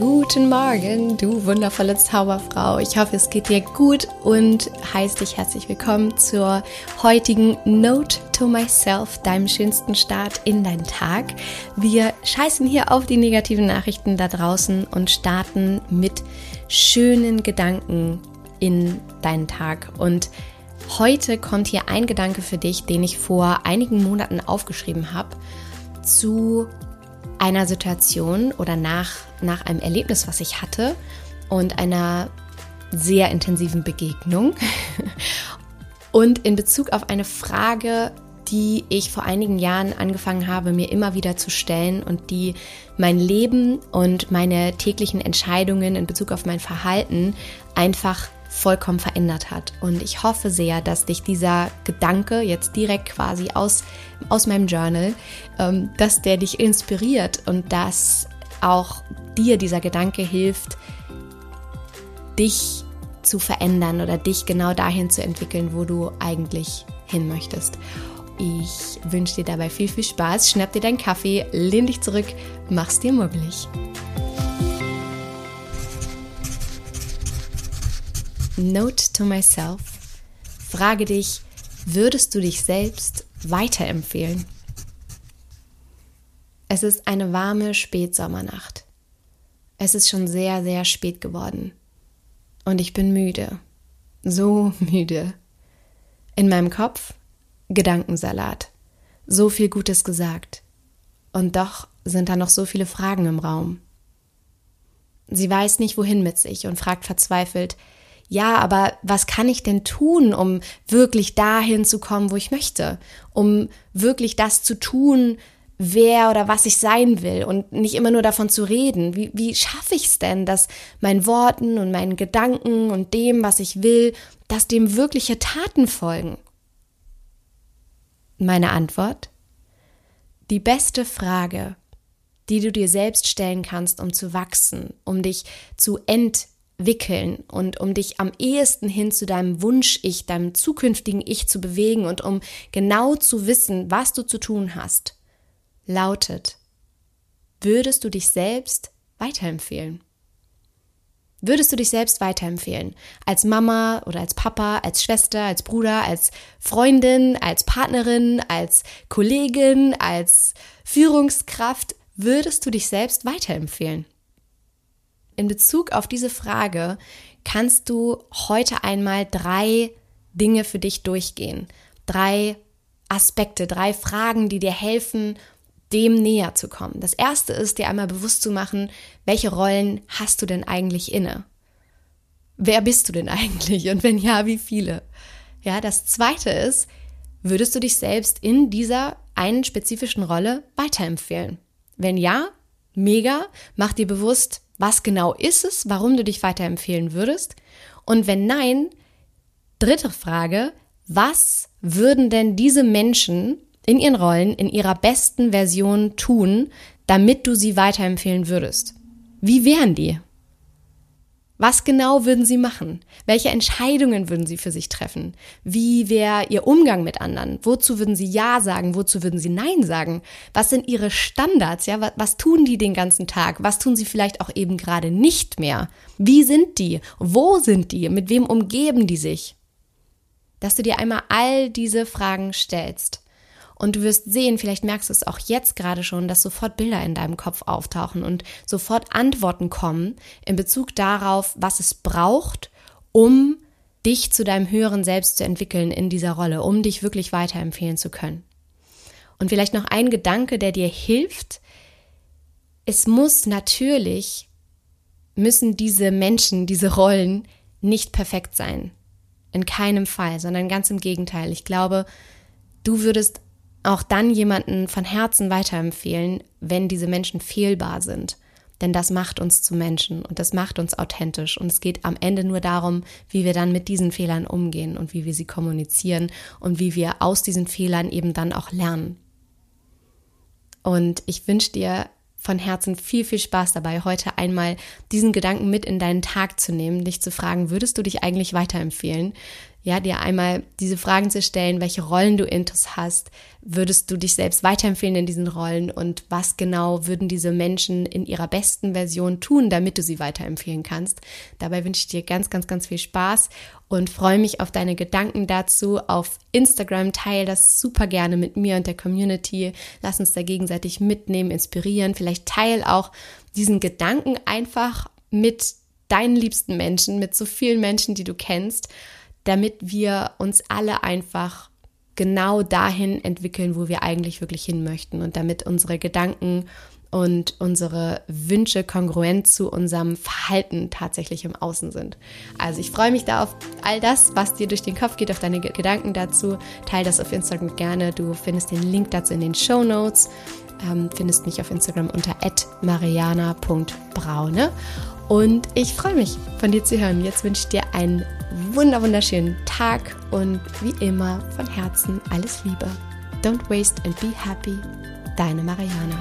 Guten Morgen, du wundervolle Zauberfrau. Ich hoffe, es geht dir gut und heiße dich herzlich willkommen zur heutigen Note to Myself, deinem schönsten Start in deinen Tag. Wir scheißen hier auf die negativen Nachrichten da draußen und starten mit schönen Gedanken in deinen Tag. Und heute kommt hier ein Gedanke für dich, den ich vor einigen Monaten aufgeschrieben habe zu einer Situation oder nach, nach einem Erlebnis, was ich hatte und einer sehr intensiven Begegnung. Und in Bezug auf eine Frage, die ich vor einigen Jahren angefangen habe, mir immer wieder zu stellen und die mein Leben und meine täglichen Entscheidungen in Bezug auf mein Verhalten einfach vollkommen verändert hat. Und ich hoffe sehr, dass dich dieser Gedanke jetzt direkt quasi aus, aus meinem Journal, ähm, dass der dich inspiriert und dass auch dir dieser Gedanke hilft, dich zu verändern oder dich genau dahin zu entwickeln, wo du eigentlich hin möchtest. Ich wünsche dir dabei viel, viel Spaß. Schnapp dir deinen Kaffee, lehn dich zurück, mach's dir möglich. Note to myself. Frage dich, würdest du dich selbst weiterempfehlen? Es ist eine warme Spätsommernacht. Es ist schon sehr, sehr spät geworden. Und ich bin müde. So müde. In meinem Kopf Gedankensalat. So viel Gutes gesagt. Und doch sind da noch so viele Fragen im Raum. Sie weiß nicht, wohin mit sich und fragt verzweifelt, ja, aber was kann ich denn tun, um wirklich dahin zu kommen, wo ich möchte? Um wirklich das zu tun, wer oder was ich sein will und nicht immer nur davon zu reden. Wie, wie schaffe ich es denn, dass meinen Worten und meinen Gedanken und dem, was ich will, dass dem wirkliche Taten folgen? Meine Antwort? Die beste Frage, die du dir selbst stellen kannst, um zu wachsen, um dich zu ent wickeln und um dich am ehesten hin zu deinem Wunsch-Ich, deinem zukünftigen Ich zu bewegen und um genau zu wissen, was du zu tun hast, lautet, würdest du dich selbst weiterempfehlen? Würdest du dich selbst weiterempfehlen? Als Mama oder als Papa, als Schwester, als Bruder, als Freundin, als Partnerin, als Kollegin, als Führungskraft? Würdest du dich selbst weiterempfehlen? In Bezug auf diese Frage kannst du heute einmal drei Dinge für dich durchgehen. Drei Aspekte, drei Fragen, die dir helfen, dem näher zu kommen. Das erste ist, dir einmal bewusst zu machen, welche Rollen hast du denn eigentlich inne? Wer bist du denn eigentlich? Und wenn ja, wie viele? Ja, das zweite ist, würdest du dich selbst in dieser einen spezifischen Rolle weiterempfehlen? Wenn ja, mega, mach dir bewusst, was genau ist es, warum du dich weiterempfehlen würdest? Und wenn nein, dritte Frage, was würden denn diese Menschen in ihren Rollen, in ihrer besten Version tun, damit du sie weiterempfehlen würdest? Wie wären die? Was genau würden Sie machen? Welche Entscheidungen würden Sie für sich treffen? Wie wäre Ihr Umgang mit anderen? Wozu würden Sie Ja sagen? Wozu würden Sie Nein sagen? Was sind Ihre Standards? Ja, was, was tun die den ganzen Tag? Was tun Sie vielleicht auch eben gerade nicht mehr? Wie sind die? Wo sind die? Mit wem umgeben die sich? Dass du dir einmal all diese Fragen stellst und du wirst sehen, vielleicht merkst du es auch jetzt gerade schon, dass sofort Bilder in deinem Kopf auftauchen und sofort Antworten kommen in Bezug darauf, was es braucht, um dich zu deinem höheren Selbst zu entwickeln in dieser Rolle, um dich wirklich weiterempfehlen zu können. Und vielleicht noch ein Gedanke, der dir hilft. Es muss natürlich, müssen diese Menschen, diese Rollen nicht perfekt sein. In keinem Fall, sondern ganz im Gegenteil. Ich glaube, du würdest auch dann jemanden von Herzen weiterempfehlen, wenn diese Menschen fehlbar sind. Denn das macht uns zu Menschen und das macht uns authentisch. Und es geht am Ende nur darum, wie wir dann mit diesen Fehlern umgehen und wie wir sie kommunizieren und wie wir aus diesen Fehlern eben dann auch lernen. Und ich wünsche dir von Herzen viel, viel Spaß dabei, heute einmal diesen Gedanken mit in deinen Tag zu nehmen, dich zu fragen, würdest du dich eigentlich weiterempfehlen? Ja, dir einmal diese Fragen zu stellen, welche Rollen du intus hast, würdest du dich selbst weiterempfehlen in diesen Rollen und was genau würden diese Menschen in ihrer besten Version tun, damit du sie weiterempfehlen kannst. Dabei wünsche ich dir ganz, ganz, ganz viel Spaß und freue mich auf deine Gedanken dazu auf Instagram. Teil das super gerne mit mir und der Community. Lass uns da gegenseitig mitnehmen, inspirieren. Vielleicht teil auch diesen Gedanken einfach mit deinen liebsten Menschen, mit so vielen Menschen, die du kennst damit wir uns alle einfach genau dahin entwickeln, wo wir eigentlich wirklich hin möchten und damit unsere Gedanken und unsere Wünsche kongruent zu unserem Verhalten tatsächlich im Außen sind. Also ich freue mich da auf all das, was dir durch den Kopf geht, auf deine Gedanken dazu. Teil das auf Instagram gerne. Du findest den Link dazu in den Show Notes. Ähm, findest mich auf Instagram unter mariana.braune. Und ich freue mich, von dir zu hören. Jetzt wünsche ich dir einen wunderschönen Tag und wie immer von Herzen alles Liebe. Don't waste and be happy. Deine Mariana.